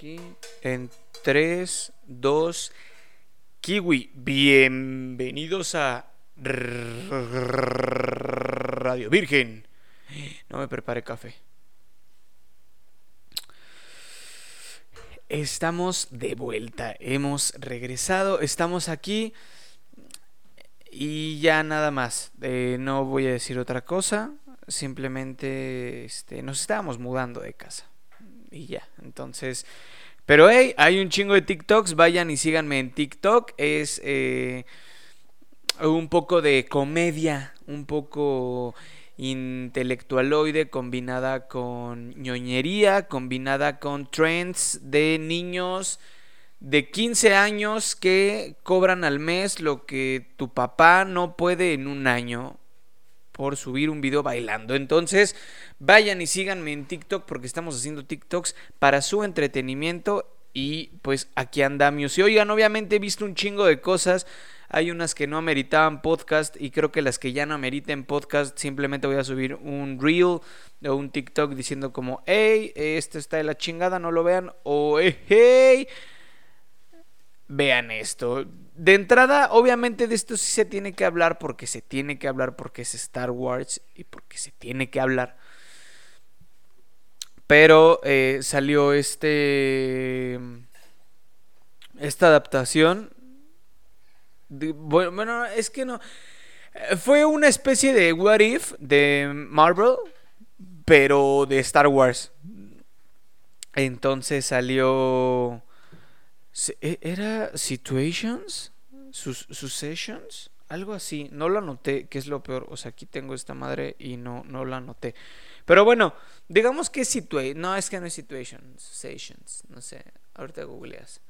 Aquí en 3, 2, Kiwi. Bienvenidos a Radio Virgen. No me prepare café. Estamos de vuelta, hemos regresado, estamos aquí y ya nada más. Eh, no voy a decir otra cosa, simplemente este, nos estábamos mudando de casa y ya. Entonces, pero hey, hay un chingo de TikToks, vayan y síganme en TikTok. Es eh, un poco de comedia, un poco intelectualoide combinada con ñoñería, combinada con trends de niños de 15 años que cobran al mes lo que tu papá no puede en un año por subir un video bailando. Entonces, vayan y síganme en TikTok porque estamos haciendo TikToks para su entretenimiento y pues aquí andamos. Y oigan, obviamente he visto un chingo de cosas. Hay unas que no ameritaban podcast y creo que las que ya no ameriten podcast simplemente voy a subir un reel o un TikTok diciendo como, hey, esto está de la chingada, no lo vean. O, hey, vean esto. De entrada, obviamente de esto sí se tiene que hablar porque se tiene que hablar porque es Star Wars y porque se tiene que hablar. Pero eh, salió este... Esta adaptación. bueno, es que no... Fue una especie de What If de Marvel, pero de Star Wars. Entonces salió ¿Era Situations? ¿Successions? Algo así. No lo anoté, que es lo peor. O sea, aquí tengo esta madre y no, no la anoté. Pero bueno, digamos que es Situations. No, es que no es Situations. Successions. No sé. Ahorita googleas.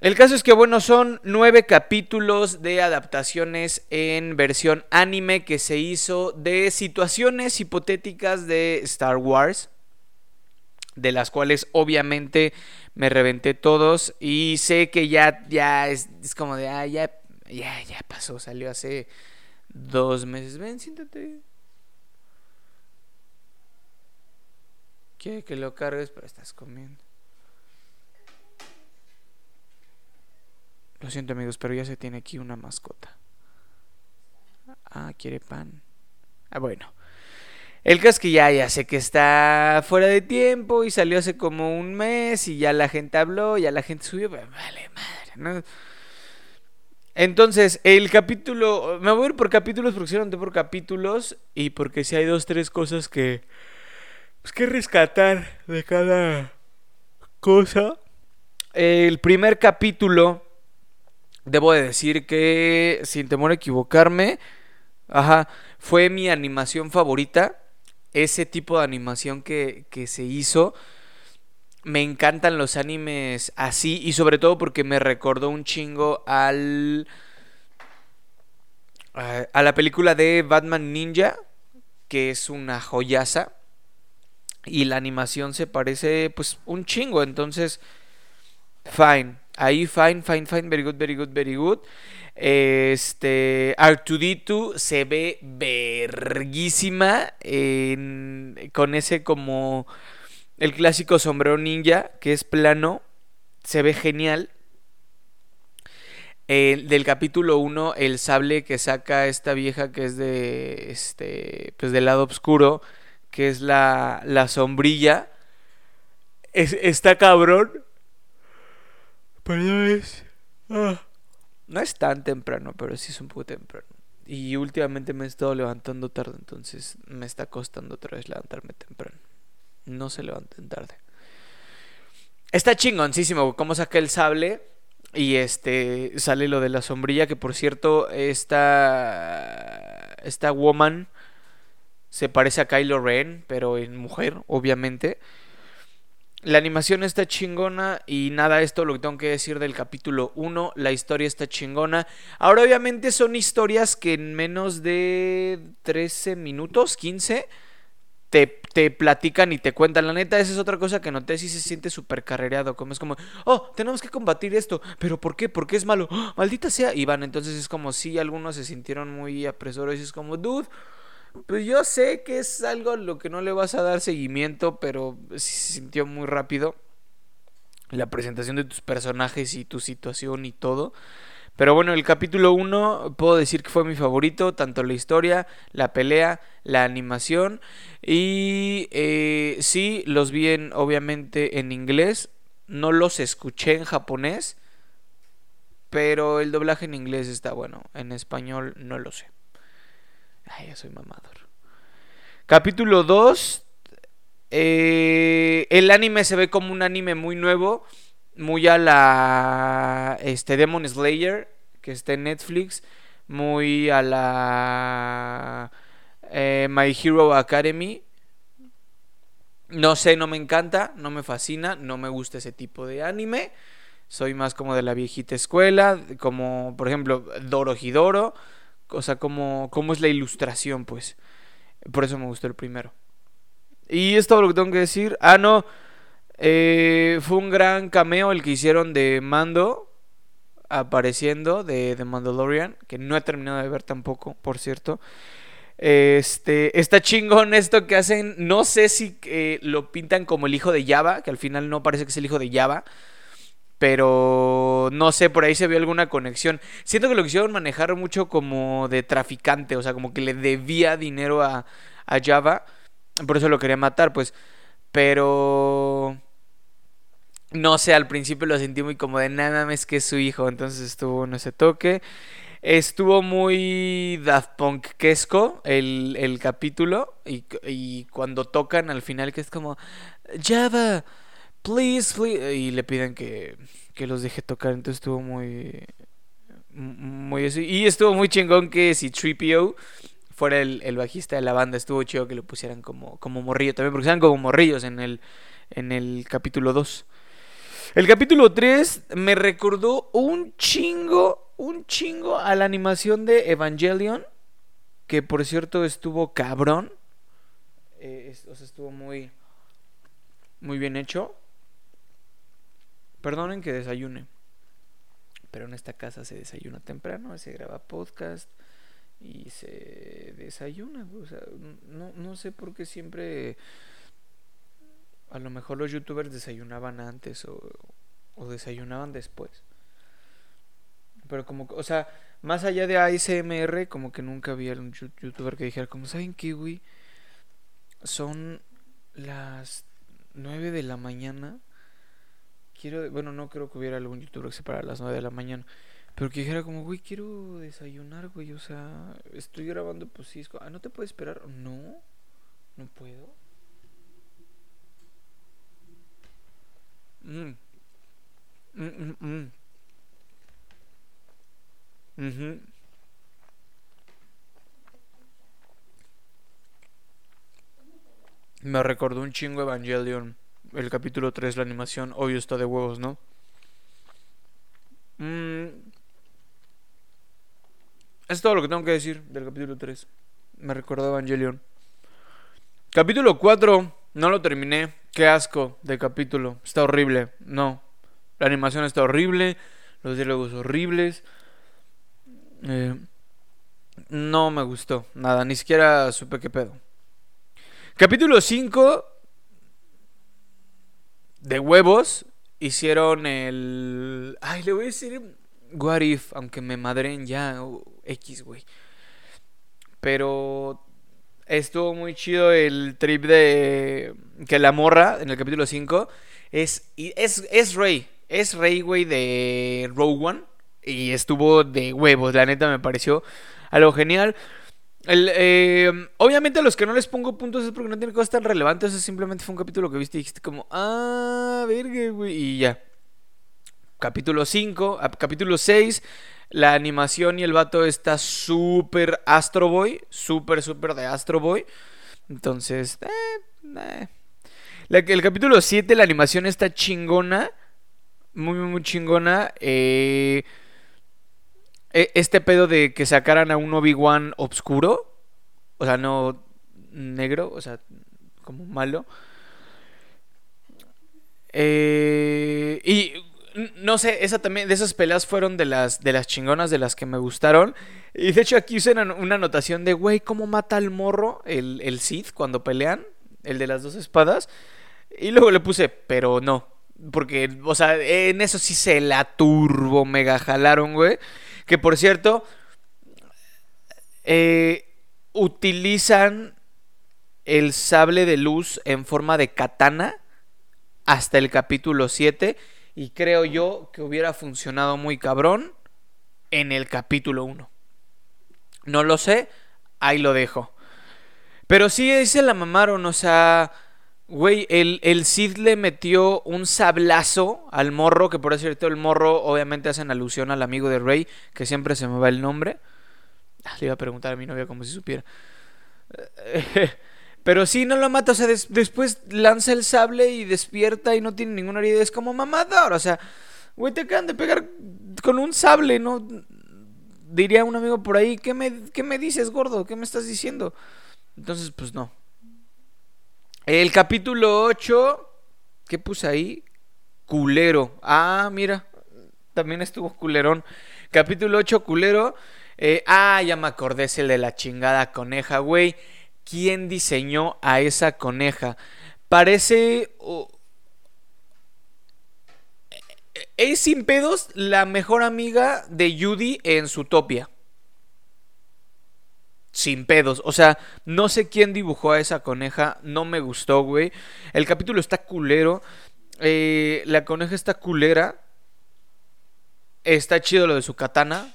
El caso es que, bueno, son nueve capítulos de adaptaciones en versión anime que se hizo de situaciones hipotéticas de Star Wars de las cuales obviamente me reventé todos y sé que ya, ya es, como de, ah, ya, ya, ya pasó, salió hace dos meses. Ven, siéntate. Quiere que lo cargues, pero estás comiendo. Lo siento amigos, pero ya se tiene aquí una mascota. Ah, quiere pan. Ah, bueno. El caso es que ya, ya sé que está fuera de tiempo y salió hace como un mes y ya la gente habló, ya la gente subió, vale madre, ¿no? Entonces, el capítulo, me voy a ir por capítulos porque si no por capítulos y porque si hay dos, tres cosas que, pues que rescatar de cada cosa. El primer capítulo, debo de decir que, sin temor a equivocarme, ajá, fue mi animación favorita ese tipo de animación que, se hizo. Me encantan los animes así y sobre todo porque me recordó un chingo al... a la película de Batman Ninja, que es una joyaza. Y la animación se parece pues un chingo, entonces... Fine. Ahí fine, fine, fine, very good, very good, very good. Este, Artuditu se ve verguísima con ese como el clásico sombrero ninja que es plano. Se ve genial. del capítulo 1, el sable que saca esta vieja que es de este pues del lado oscuro, que es la, la sombrilla. está cabrón. Pero no es. Ah. No es tan temprano, pero sí es un poco temprano. Y últimamente me he estado levantando tarde, entonces me está costando otra vez levantarme temprano. No se levanten tarde. Está chingoncísimo cómo saca el sable y este sale lo de la sombrilla, que por cierto, esta esta woman se parece a Kylo Ren, pero en mujer, obviamente. La animación está chingona y nada, esto lo que tengo que decir del capítulo 1, la historia está chingona. Ahora obviamente son historias que en menos de 13 minutos, 15, te, te platican y te cuentan. La neta, esa es otra cosa que noté, si se siente súper carrereado, como es como, oh, tenemos que combatir esto, pero ¿por qué? ¿Por qué es malo? ¡Oh, maldita sea. Y van, entonces es como si algunos se sintieron muy apresurados y es como, dude pues yo sé que es algo a lo que no le vas a dar seguimiento, pero se sintió muy rápido. la presentación de tus personajes y tu situación y todo. Pero bueno, el capítulo 1 puedo decir que fue mi favorito, tanto la historia, la pelea, la animación. Y eh, sí, los vi en, obviamente en inglés, no los escuché en japonés, pero el doblaje en inglés está bueno, en español no lo sé. Ay, ya soy mamador. Capítulo 2. Eh, el anime se ve como un anime muy nuevo muy a la este Demon Slayer que está en Netflix, muy a la eh, My Hero Academy. No sé, no me encanta, no me fascina, no me gusta ese tipo de anime. Soy más como de la viejita escuela, como por ejemplo Doro Hidoro, o sea, como cómo es la ilustración, pues. Por eso me gustó el primero. Y es todo lo que tengo que decir. Ah, no. Eh, fue un gran cameo el que hicieron de Mando apareciendo de The Mandalorian, que no he terminado de ver tampoco, por cierto. Este, está chingón esto que hacen. No sé si eh, lo pintan como el hijo de Java, que al final no parece que es el hijo de Java. Pero no sé, por ahí se vio alguna conexión. Siento que lo quisieron manejar mucho como de traficante, o sea, como que le debía dinero a, a Java. Por eso lo quería matar, pues. Pero no sé, al principio lo sentí muy como de nada más que su hijo, entonces estuvo en ese toque. Estuvo muy Daft Punk-quesco el, el capítulo y, y, cuando tocan al final que es como Java, please, y le piden que, que los deje tocar, entonces estuvo muy muy. Y estuvo muy chingón que si Tripio fuera el, el, bajista de la banda, estuvo chido que lo pusieran como, como morrillo también, porque eran como morrillos en el, en el capítulo 2. El capítulo 3 me recordó un chingo, un chingo a la animación de Evangelion, que por cierto estuvo cabrón. Eh, o sea, estuvo muy, muy bien hecho. Perdonen que desayune. Pero en esta casa se desayuna temprano, se graba podcast y se desayuna. O sea, no, no sé por qué siempre a lo mejor los youtubers desayunaban antes o, desayunaban después. Pero como, o sea, más allá de ASMR, como que nunca había un youtuber que dijera, como, ¿saben güey? Son las 9 de la mañana. Quiero, bueno, no creo que hubiera algún youtuber que se para a las 9 de la mañana. Pero que dijera como, güey, quiero desayunar, güey. O sea, estoy grabando, pues sí. Ah, ¿no te puedes esperar? No, no puedo. Mm. Mm, mm, Me recordó un chingo Evangelion. El capítulo 3, la animación. Obvio está de huevos, ¿no? Es todo lo que tengo que decir del capítulo 3. Me recordó Evangelion. Capítulo 4. No lo terminé. Qué asco de capítulo. Está horrible. No. La animación está horrible. Los diálogos horribles. Eh, no me gustó. Nada. Ni siquiera supe qué pedo. Capítulo 5. De huevos. Hicieron el. Ay, le voy a decir. What if. Aunque me madren ya. X, güey. Pero Estuvo muy chido el trip de que la morra en el capítulo 5 es, es, es Rey. Es Rey, güey, de Rogue One. Y estuvo de huevos, la neta me pareció algo genial. Eh, obviamente a los que no les pongo puntos es porque no tiene cosas tan relevantes. Eso simplemente fue un capítulo que viste y dijiste como, ah, verga, güey. Y ya. Capítulo 5, capítulo 6 la animación y el vato está súper Astro Boy. Súper, súper de Astro Boy. Entonces, eh, eh. el capítulo 7, la animación está chingona. Muy, muy chingona. Eh, este pedo de que sacaran a un Obi-Wan obscuro. O sea, no negro, o sea, como malo. Eh, y no sé, esa también, de esas peleas fueron de las, de las chingonas, de las que me gustaron. Y de hecho aquí usé una, anotación de, güey, ¿cómo mata al morro el, Sith cuando pelean? El de las dos espadas. Y luego le puse, pero no, Porque, o sea, en eso sí se la turbo mega jalaron, güey. Que por cierto, eh, utilizan el sable de luz en forma de katana hasta el capítulo 7. Y creo yo que hubiera funcionado muy cabrón en el capítulo 1. No lo sé, ahí lo dejo. Pero sí, se la mamaron, o sea, güey, el, el Cid le metió un sablazo al morro, que por cierto el morro obviamente hacen alusión al amigo de Rey, que siempre se me va el nombre. Ah, le iba a preguntar a mi novia como si supiera. Pero sí, no lo mata, o sea, después lanza el sable y despierta y no tiene ninguna herida. Es como mamador, o sea, güey, te acaban de pegar con un sable, ¿no? Diría un amigo por ahí, ¿qué me, qué me dices, gordo? ¿Qué me estás diciendo? Entonces, pues no. El capítulo 8, ¿qué puse ahí? Culero. Ah, mira, también estuvo culerón. Capítulo 8, culero. Eh, ah, ya me acordé, el de la chingada coneja, güey. ¿Quién diseñó a esa coneja? Parece... es sin pedos la mejor amiga de Judy en su topia sin pedos. O sea, no sé quién dibujó a esa coneja. No me gustó, güey. El capítulo está culero. Eh, la coneja está culera. Está chido lo de su katana.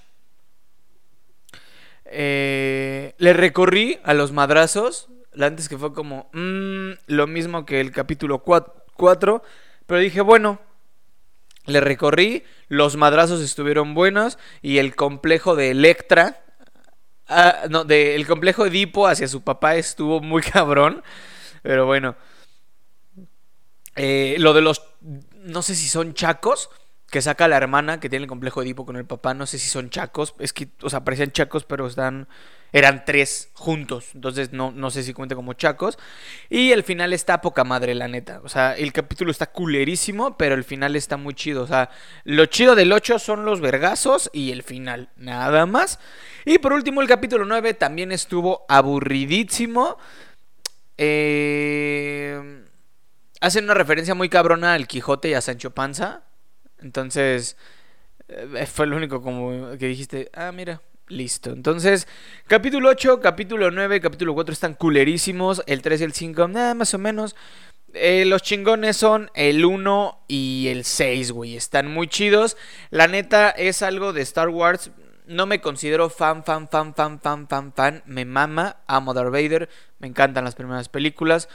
Eh, le recorrí a los madrazos. Antes que fue como mm, lo mismo que el capítulo 4. Pero dije, bueno, le recorrí. Los madrazos estuvieron buenos. Y el complejo de Electra Ah, no, del complejo Edipo hacia su papá estuvo muy cabrón. Pero bueno. Eh, lo de los. No sé si son chacos. Que saca la hermana que tiene el complejo Edipo con el papá. No sé si son chacos. Es que, o sea, parecían chacos, pero están. Eran tres juntos. Entonces no, no sé si cuenta como chacos. Y el final está poca madre, la neta. O sea, el capítulo está culerísimo, pero el final está muy chido. O sea, lo chido del 8 son los vergazos y el final. Nada más. Y por último, el capítulo 9 también estuvo aburridísimo. Eh, hacen una referencia muy cabrona al Quijote y a Sancho Panza. Entonces, eh, fue lo único como que dijiste, ah, mira, listo. Entonces, capítulo 8, capítulo 9, capítulo 4 están culerísimos. El 3 y el 5, nada más o menos. Eh, los chingones son el 1 y el 6, güey. Están muy chidos. La neta es algo de Star Wars no me considero fan, fan, fan, fan, fan, fan, fan. Me mama, amo Darth Vader, me encantan las primeras películas.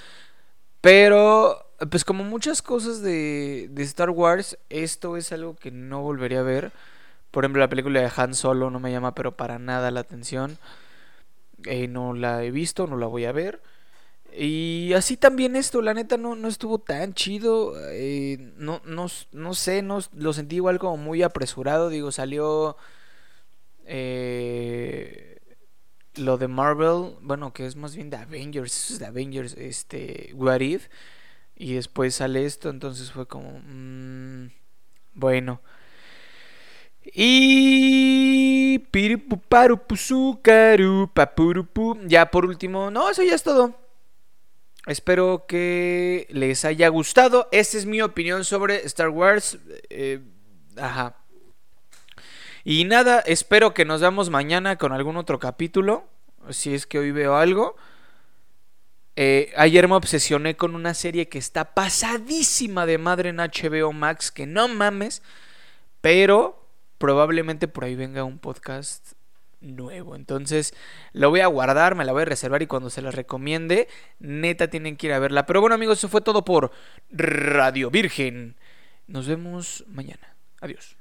Pero, pues como muchas cosas de, de Star Wars, esto es algo que no volvería a ver. Por ejemplo, la película de Han Solo no me llama pero para nada la atención. Eh, no la he visto, no la voy a ver. Y así también esto, la neta no, no estuvo tan chido. Eh, no, no, no sé, no, lo sentí igual como muy apresurado. Digo, salió eh, lo de Marvel, bueno, que es más bien de Avengers, es de Avengers, este, What y después sale esto, entonces fue como, mmm, bueno. Y ya por último, no, eso ya es todo. Espero que les haya gustado. Esta es mi opinión sobre Star Wars. Eh, ajá. Y nada, espero que nos veamos mañana con algún otro capítulo. Si es que hoy veo algo. Eh, ayer me obsesioné con una serie que está pasadísima de madre en HBO Max, que no mames. Pero probablemente por ahí venga un podcast nuevo. Entonces lo voy a guardar, me la voy a reservar y cuando se la recomiende, neta tienen que ir a verla. Pero bueno amigos, eso fue todo por Radio Virgen. Nos vemos mañana. Adiós.